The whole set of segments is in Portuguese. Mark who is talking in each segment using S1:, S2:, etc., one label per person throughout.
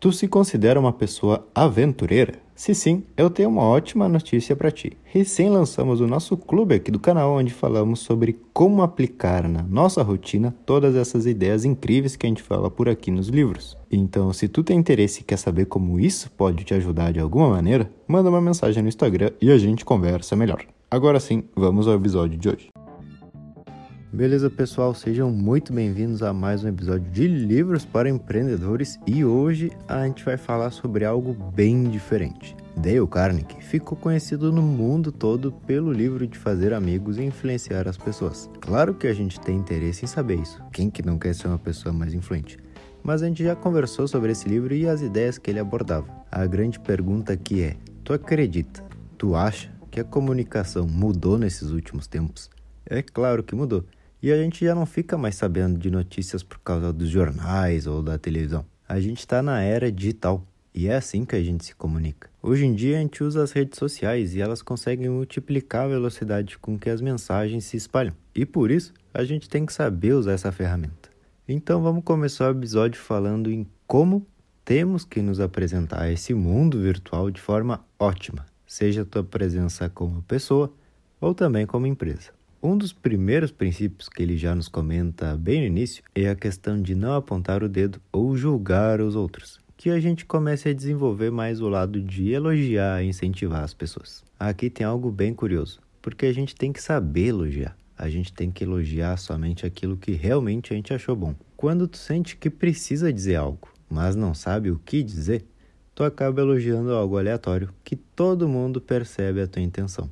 S1: Tu se considera uma pessoa aventureira? Se sim, eu tenho uma ótima notícia para ti. Recém lançamos o nosso clube aqui do canal onde falamos sobre como aplicar na nossa rotina todas essas ideias incríveis que a gente fala por aqui nos livros. Então, se tu tem interesse e quer saber como isso pode te ajudar de alguma maneira, manda uma mensagem no Instagram e a gente conversa melhor. Agora sim, vamos ao episódio de hoje. Beleza, pessoal? Sejam muito bem-vindos a mais um episódio de Livros para Empreendedores e hoje a gente vai falar sobre algo bem diferente. Dale Carnegie ficou conhecido no mundo todo pelo livro de fazer amigos e influenciar as pessoas. Claro que a gente tem interesse em saber isso. Quem que não quer ser uma pessoa mais influente? Mas a gente já conversou sobre esse livro e as ideias que ele abordava. A grande pergunta aqui é: tu acredita, tu acha que a comunicação mudou nesses últimos tempos? É claro que mudou. E a gente já não fica mais sabendo de notícias por causa dos jornais ou da televisão. A gente está na era digital e é assim que a gente se comunica. Hoje em dia a gente usa as redes sociais e elas conseguem multiplicar a velocidade com que as mensagens se espalham. E por isso a gente tem que saber usar essa ferramenta. Então vamos começar o episódio falando em como temos que nos apresentar a esse mundo virtual de forma ótima, seja a tua presença como pessoa ou também como empresa. Um dos primeiros princípios que ele já nos comenta bem no início é a questão de não apontar o dedo ou julgar os outros, que a gente comece a desenvolver mais o lado de elogiar e incentivar as pessoas. Aqui tem algo bem curioso, porque a gente tem que saber elogiar. A gente tem que elogiar somente aquilo que realmente a gente achou bom. Quando tu sente que precisa dizer algo, mas não sabe o que dizer, tu acaba elogiando algo aleatório que todo mundo percebe a tua intenção.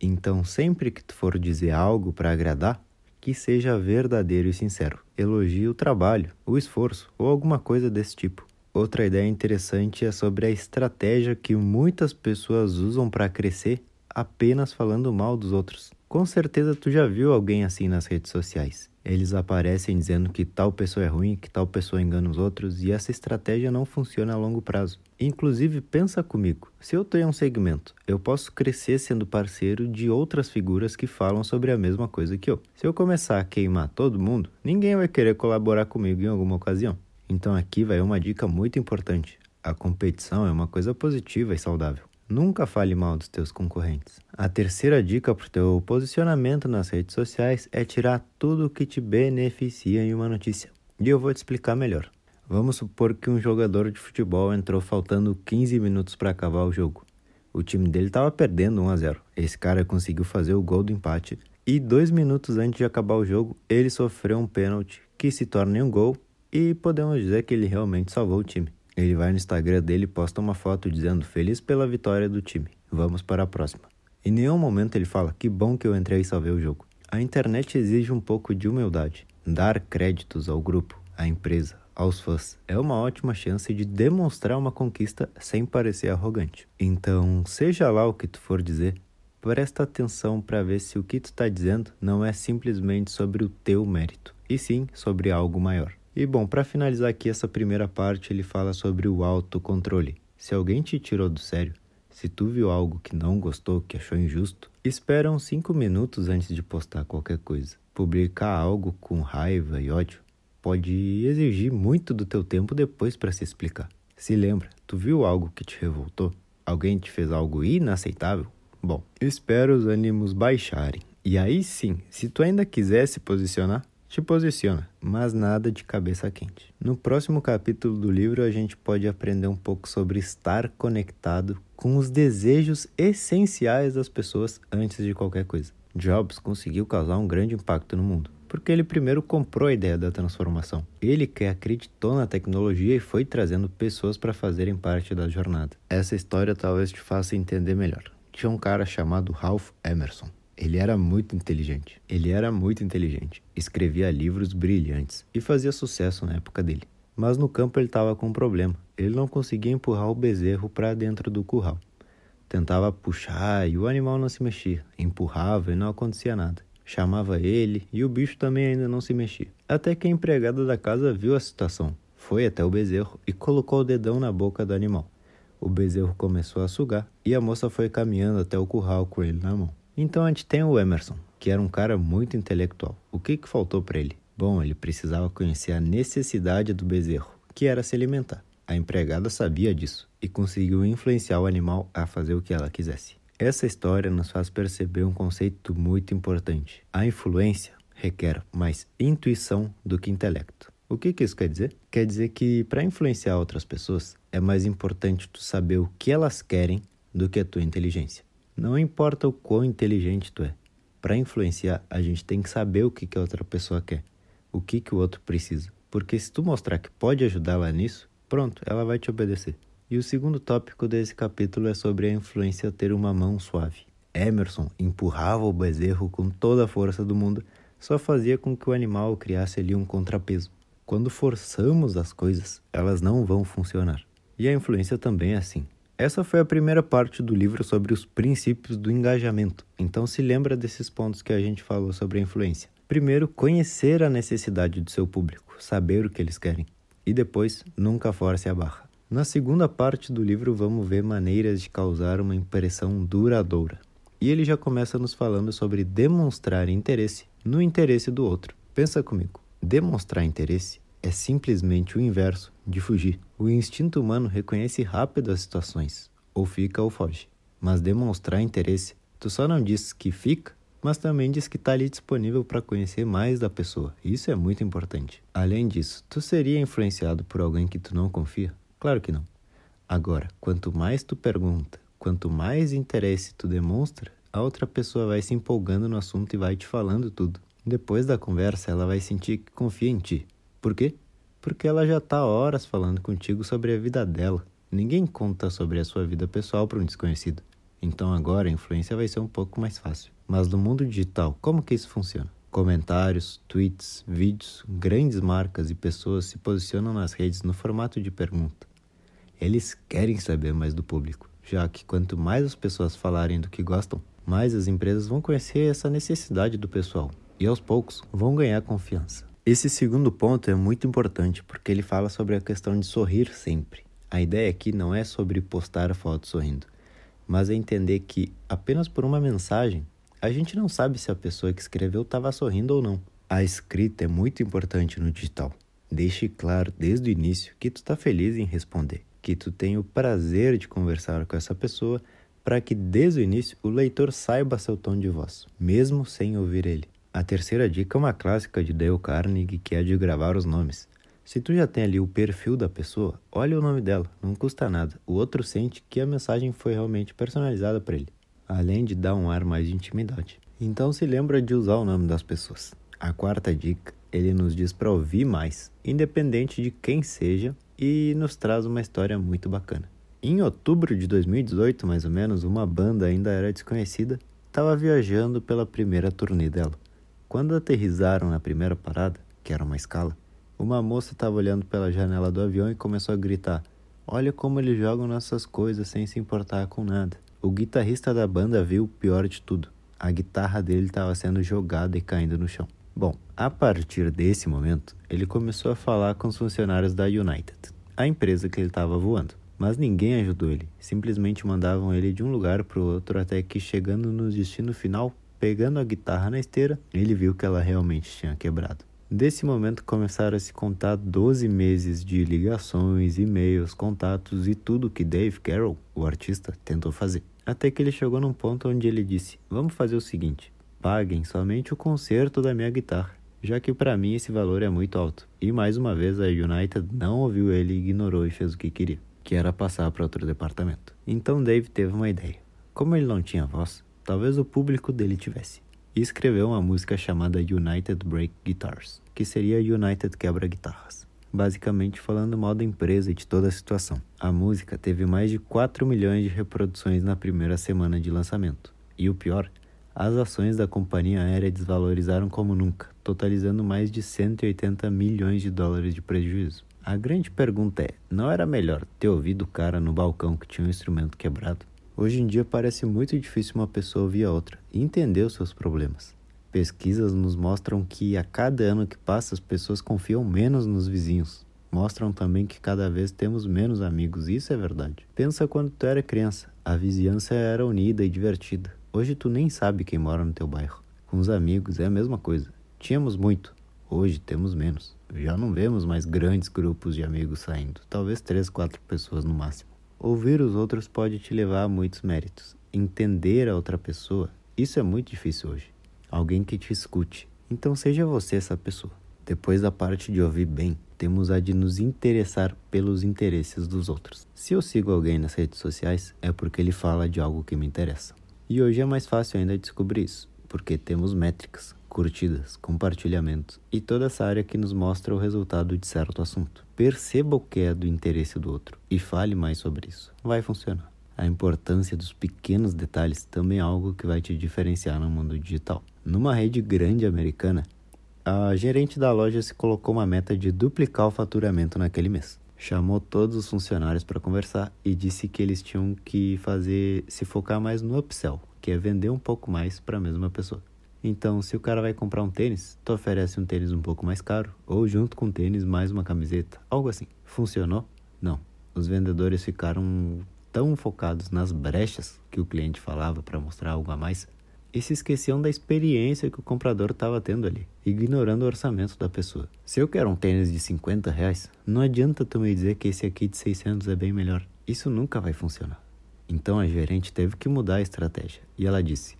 S1: Então, sempre que tu for dizer algo para agradar, que seja verdadeiro e sincero. Elogie o trabalho, o esforço ou alguma coisa desse tipo. Outra ideia interessante é sobre a estratégia que muitas pessoas usam para crescer apenas falando mal dos outros. Com certeza tu já viu alguém assim nas redes sociais. Eles aparecem dizendo que tal pessoa é ruim, que tal pessoa engana os outros e essa estratégia não funciona a longo prazo. Inclusive, pensa comigo: se eu tenho um segmento, eu posso crescer sendo parceiro de outras figuras que falam sobre a mesma coisa que eu. Se eu começar a queimar todo mundo, ninguém vai querer colaborar comigo em alguma ocasião. Então, aqui vai uma dica muito importante: a competição é uma coisa positiva e saudável. Nunca fale mal dos teus concorrentes. A terceira dica para o teu posicionamento nas redes sociais é tirar tudo o que te beneficia em uma notícia. E eu vou te explicar melhor. Vamos supor que um jogador de futebol entrou faltando 15 minutos para acabar o jogo. O time dele estava perdendo 1 a 0. Esse cara conseguiu fazer o gol do empate e dois minutos antes de acabar o jogo ele sofreu um pênalti que se torna um gol e podemos dizer que ele realmente salvou o time. Ele vai no Instagram dele e posta uma foto dizendo feliz pela vitória do time. Vamos para a próxima. Em nenhum momento ele fala que bom que eu entrei e salvei o jogo. A internet exige um pouco de humildade. Dar créditos ao grupo, à empresa, aos fãs é uma ótima chance de demonstrar uma conquista sem parecer arrogante. Então, seja lá o que tu for dizer, presta atenção para ver se o que tu está dizendo não é simplesmente sobre o teu mérito, e sim sobre algo maior. E bom, para finalizar aqui essa primeira parte, ele fala sobre o autocontrole. Se alguém te tirou do sério, se tu viu algo que não gostou, que achou injusto, espera uns 5 minutos antes de postar qualquer coisa. Publicar algo com raiva e ódio pode exigir muito do teu tempo depois para se explicar. Se lembra, tu viu algo que te revoltou? Alguém te fez algo inaceitável? Bom, espero os ânimos baixarem. E aí sim, se tu ainda quiser se posicionar, te posiciona, mas nada de cabeça quente. No próximo capítulo do livro, a gente pode aprender um pouco sobre estar conectado com os desejos essenciais das pessoas antes de qualquer coisa. Jobs conseguiu causar um grande impacto no mundo, porque ele primeiro comprou a ideia da transformação. Ele que acreditou na tecnologia e foi trazendo pessoas para fazerem parte da jornada. Essa história talvez te faça entender melhor. Tinha um cara chamado Ralph Emerson. Ele era muito inteligente. Ele era muito inteligente. Escrevia livros brilhantes e fazia sucesso na época dele. Mas no campo ele estava com um problema. Ele não conseguia empurrar o bezerro para dentro do curral. Tentava puxar e o animal não se mexia. Empurrava e não acontecia nada. Chamava ele e o bicho também ainda não se mexia. Até que a empregada da casa viu a situação. Foi até o bezerro e colocou o dedão na boca do animal. O bezerro começou a sugar e a moça foi caminhando até o curral com ele na mão. Então a gente tem o Emerson, que era um cara muito intelectual. O que, que faltou para ele? Bom, ele precisava conhecer a necessidade do bezerro, que era se alimentar. A empregada sabia disso e conseguiu influenciar o animal a fazer o que ela quisesse. Essa história nos faz perceber um conceito muito importante. A influência requer mais intuição do que intelecto. O que, que isso quer dizer? Quer dizer que para influenciar outras pessoas é mais importante tu saber o que elas querem do que a tua inteligência. Não importa o quão inteligente tu é. Para influenciar, a gente tem que saber o que, que a outra pessoa quer, o que, que o outro precisa. Porque se tu mostrar que pode ajudá-la nisso, pronto, ela vai te obedecer. E o segundo tópico desse capítulo é sobre a influência ter uma mão suave. Emerson empurrava o bezerro com toda a força do mundo, só fazia com que o animal criasse ali um contrapeso. Quando forçamos as coisas, elas não vão funcionar. E a influência também é assim. Essa foi a primeira parte do livro sobre os princípios do engajamento. Então se lembra desses pontos que a gente falou sobre a influência. Primeiro, conhecer a necessidade do seu público, saber o que eles querem. E depois, nunca force a barra. Na segunda parte do livro, vamos ver maneiras de causar uma impressão duradoura. E ele já começa nos falando sobre demonstrar interesse no interesse do outro. Pensa comigo. Demonstrar interesse é simplesmente o inverso de fugir. O instinto humano reconhece rápido as situações, ou fica ou foge. Mas demonstrar interesse, tu só não diz que fica, mas também diz que está ali disponível para conhecer mais da pessoa. Isso é muito importante. Além disso, tu seria influenciado por alguém que tu não confia? Claro que não. Agora, quanto mais tu pergunta, quanto mais interesse tu demonstra, a outra pessoa vai se empolgando no assunto e vai te falando tudo. Depois da conversa, ela vai sentir que confia em ti. Por quê? Porque ela já está horas falando contigo sobre a vida dela. Ninguém conta sobre a sua vida pessoal para um desconhecido. Então agora a influência vai ser um pouco mais fácil. Mas no mundo digital, como que isso funciona? Comentários, tweets, vídeos, grandes marcas e pessoas se posicionam nas redes no formato de pergunta. Eles querem saber mais do público, já que quanto mais as pessoas falarem do que gostam, mais as empresas vão conhecer essa necessidade do pessoal e aos poucos vão ganhar confiança. Esse segundo ponto é muito importante porque ele fala sobre a questão de sorrir sempre. A ideia aqui não é sobre postar foto sorrindo, mas é entender que apenas por uma mensagem a gente não sabe se a pessoa que escreveu estava sorrindo ou não. A escrita é muito importante no digital. Deixe claro desde o início que tu está feliz em responder, que tu tem o prazer de conversar com essa pessoa para que desde o início o leitor saiba seu tom de voz, mesmo sem ouvir ele. A terceira dica é uma clássica de Dale Carnegie, que é de gravar os nomes. Se tu já tem ali o perfil da pessoa, olha o nome dela, não custa nada. O outro sente que a mensagem foi realmente personalizada para ele, além de dar um ar mais de intimidade. Então se lembra de usar o nome das pessoas. A quarta dica, ele nos diz para ouvir mais, independente de quem seja, e nos traz uma história muito bacana. Em outubro de 2018, mais ou menos, uma banda ainda era desconhecida, estava viajando pela primeira turnê dela. Quando aterrizaram na primeira parada, que era uma escala, uma moça estava olhando pela janela do avião e começou a gritar: Olha como eles jogam nossas coisas sem se importar com nada. O guitarrista da banda viu o pior de tudo: a guitarra dele estava sendo jogada e caindo no chão. Bom, a partir desse momento, ele começou a falar com os funcionários da United, a empresa que ele estava voando. Mas ninguém ajudou ele, simplesmente mandavam ele de um lugar para o outro até que, chegando no destino final, Pegando a guitarra na esteira, ele viu que ela realmente tinha quebrado. Desse momento começaram a se contar 12 meses de ligações, e-mails, contatos e tudo que Dave Carroll, o artista, tentou fazer. Até que ele chegou num ponto onde ele disse: Vamos fazer o seguinte, paguem somente o conserto da minha guitarra, já que para mim esse valor é muito alto. E mais uma vez a United não ouviu ele, ignorou e fez o que queria, que era passar para outro departamento. Então Dave teve uma ideia. Como ele não tinha voz, talvez o público dele tivesse, e escreveu uma música chamada United Break Guitars, que seria United Quebra Guitarras, basicamente falando mal da empresa e de toda a situação. A música teve mais de 4 milhões de reproduções na primeira semana de lançamento, e o pior, as ações da companhia aérea desvalorizaram como nunca, totalizando mais de 180 milhões de dólares de prejuízo. A grande pergunta é: não era melhor ter ouvido o cara no balcão que tinha um instrumento quebrado? Hoje em dia parece muito difícil uma pessoa ouvir a outra e entender os seus problemas. Pesquisas nos mostram que a cada ano que passa as pessoas confiam menos nos vizinhos. Mostram também que cada vez temos menos amigos, isso é verdade. Pensa quando tu era criança, a vizinhança era unida e divertida. Hoje tu nem sabe quem mora no teu bairro. Com os amigos é a mesma coisa. Tínhamos muito. Hoje temos menos. Já não vemos mais grandes grupos de amigos saindo, talvez três, quatro pessoas no máximo. Ouvir os outros pode te levar a muitos méritos. Entender a outra pessoa, isso é muito difícil hoje. Alguém que te escute. Então seja você essa pessoa. Depois da parte de ouvir bem, temos a de nos interessar pelos interesses dos outros. Se eu sigo alguém nas redes sociais, é porque ele fala de algo que me interessa. E hoje é mais fácil ainda descobrir isso, porque temos métricas, curtidas, compartilhamentos e toda essa área que nos mostra o resultado de certo assunto. Perceba o que é do interesse do outro e fale mais sobre isso. Vai funcionar. A importância dos pequenos detalhes também é algo que vai te diferenciar no mundo digital. Numa rede grande americana, a gerente da loja se colocou uma meta de duplicar o faturamento naquele mês. Chamou todos os funcionários para conversar e disse que eles tinham que fazer se focar mais no upsell, que é vender um pouco mais para a mesma pessoa. Então, se o cara vai comprar um tênis, tu oferece um tênis um pouco mais caro, ou junto com o tênis mais uma camiseta, algo assim. Funcionou? Não. Os vendedores ficaram tão focados nas brechas que o cliente falava para mostrar algo a mais e se esqueciam da experiência que o comprador estava tendo ali, ignorando o orçamento da pessoa. Se eu quero um tênis de 50 reais, não adianta tu me dizer que esse aqui de 600 é bem melhor. Isso nunca vai funcionar. Então a gerente teve que mudar a estratégia e ela disse: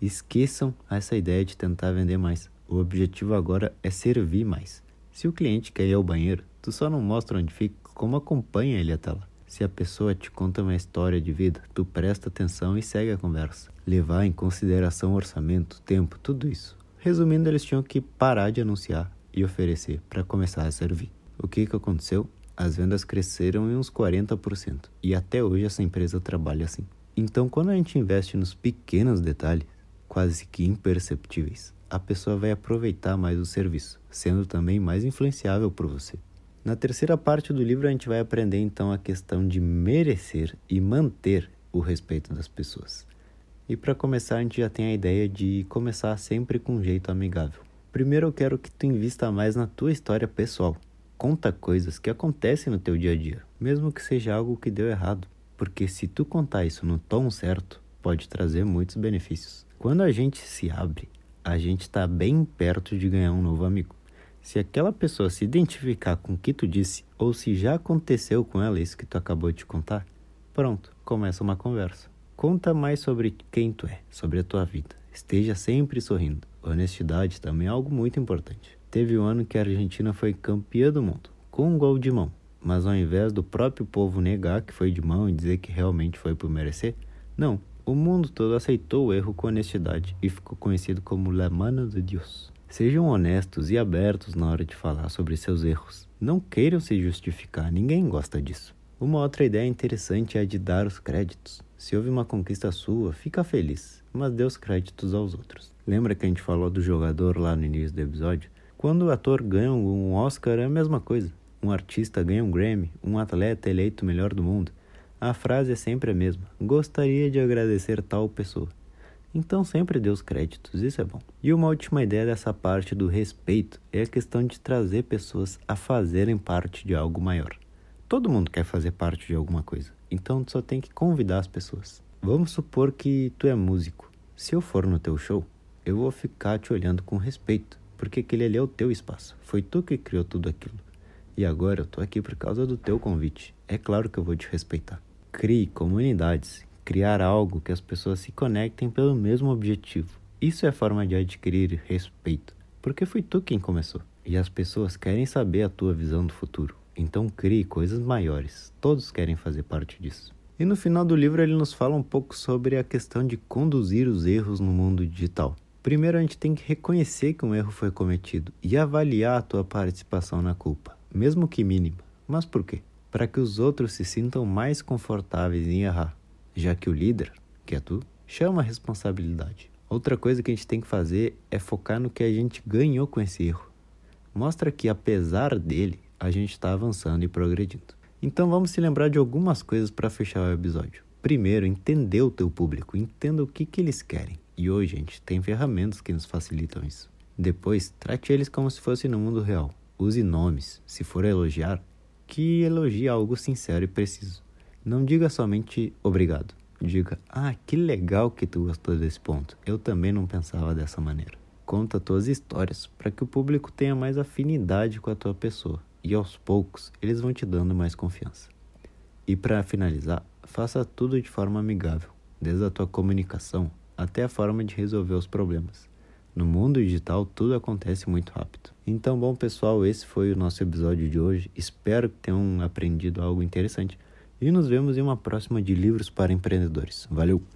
S1: Esqueçam essa ideia de tentar vender mais. O objetivo agora é servir mais. Se o cliente quer ir ao banheiro, tu só não mostra onde fica, como acompanha ele até lá. Se a pessoa te conta uma história de vida, tu presta atenção e segue a conversa. Levar em consideração orçamento, tempo, tudo isso. Resumindo, eles tinham que parar de anunciar e oferecer para começar a servir. O que, que aconteceu? As vendas cresceram em uns 40% e até hoje essa empresa trabalha assim. Então, quando a gente investe nos pequenos detalhes, quase que imperceptíveis, a pessoa vai aproveitar mais o serviço, sendo também mais influenciável por você. Na terceira parte do livro, a gente vai aprender então a questão de merecer e manter o respeito das pessoas. E para começar, a gente já tem a ideia de começar sempre com um jeito amigável. Primeiro, eu quero que tu invista mais na tua história pessoal. Conta coisas que acontecem no teu dia a dia, mesmo que seja algo que deu errado, porque se tu contar isso no tom certo, pode trazer muitos benefícios. Quando a gente se abre, a gente está bem perto de ganhar um novo amigo. Se aquela pessoa se identificar com o que tu disse, ou se já aconteceu com ela isso que tu acabou de contar, pronto, começa uma conversa. Conta mais sobre quem tu é, sobre a tua vida. Esteja sempre sorrindo. Honestidade também é algo muito importante. Teve um ano que a Argentina foi campeã do mundo, com um gol de mão. Mas ao invés do próprio povo negar que foi de mão e dizer que realmente foi por merecer, não, o mundo todo aceitou o erro com honestidade e ficou conhecido como La Mano de Deus. Sejam honestos e abertos na hora de falar sobre seus erros. Não queiram se justificar, ninguém gosta disso. Uma outra ideia interessante é a de dar os créditos. Se houve uma conquista sua, fica feliz, mas dê os créditos aos outros. Lembra que a gente falou do jogador lá no início do episódio? Quando o ator ganha um Oscar é a mesma coisa. Um artista ganha um Grammy, um atleta eleito o melhor do mundo. A frase é sempre a mesma: gostaria de agradecer tal pessoa. Então sempre dê os créditos, isso é bom. E uma última ideia dessa parte do respeito é a questão de trazer pessoas a fazerem parte de algo maior. Todo mundo quer fazer parte de alguma coisa, então tu só tem que convidar as pessoas. Vamos supor que tu é músico. Se eu for no teu show, eu vou ficar te olhando com respeito, porque aquele ali é o teu espaço. Foi tu que criou tudo aquilo. E agora eu tô aqui por causa do teu convite. É claro que eu vou te respeitar. Crie comunidades, criar algo que as pessoas se conectem pelo mesmo objetivo. Isso é a forma de adquirir respeito, porque foi tu quem começou. E as pessoas querem saber a tua visão do futuro. Então crie coisas maiores. Todos querem fazer parte disso. E no final do livro ele nos fala um pouco sobre a questão de conduzir os erros no mundo digital. Primeiro a gente tem que reconhecer que um erro foi cometido e avaliar a tua participação na culpa, mesmo que mínima. Mas por quê? Para que os outros se sintam mais confortáveis em errar, já que o líder, que é tu, chama a responsabilidade. Outra coisa que a gente tem que fazer é focar no que a gente ganhou com esse erro. Mostra que, apesar dele, a gente está avançando e progredindo. Então vamos se lembrar de algumas coisas para fechar o episódio. Primeiro, entender o teu público, entenda o que, que eles querem. E hoje a gente tem ferramentas que nos facilitam isso. Depois, trate eles como se fosse no mundo real. Use nomes. Se for elogiar, que elogie algo sincero e preciso. Não diga somente obrigado. Diga, ah, que legal que tu gostou desse ponto. Eu também não pensava dessa maneira. conta tuas histórias para que o público tenha mais afinidade com a tua pessoa e aos poucos eles vão te dando mais confiança. E para finalizar, faça tudo de forma amigável, desde a tua comunicação até a forma de resolver os problemas. No mundo digital, tudo acontece muito rápido. Então, bom pessoal, esse foi o nosso episódio de hoje. Espero que tenham aprendido algo interessante e nos vemos em uma próxima de Livros para Empreendedores. Valeu!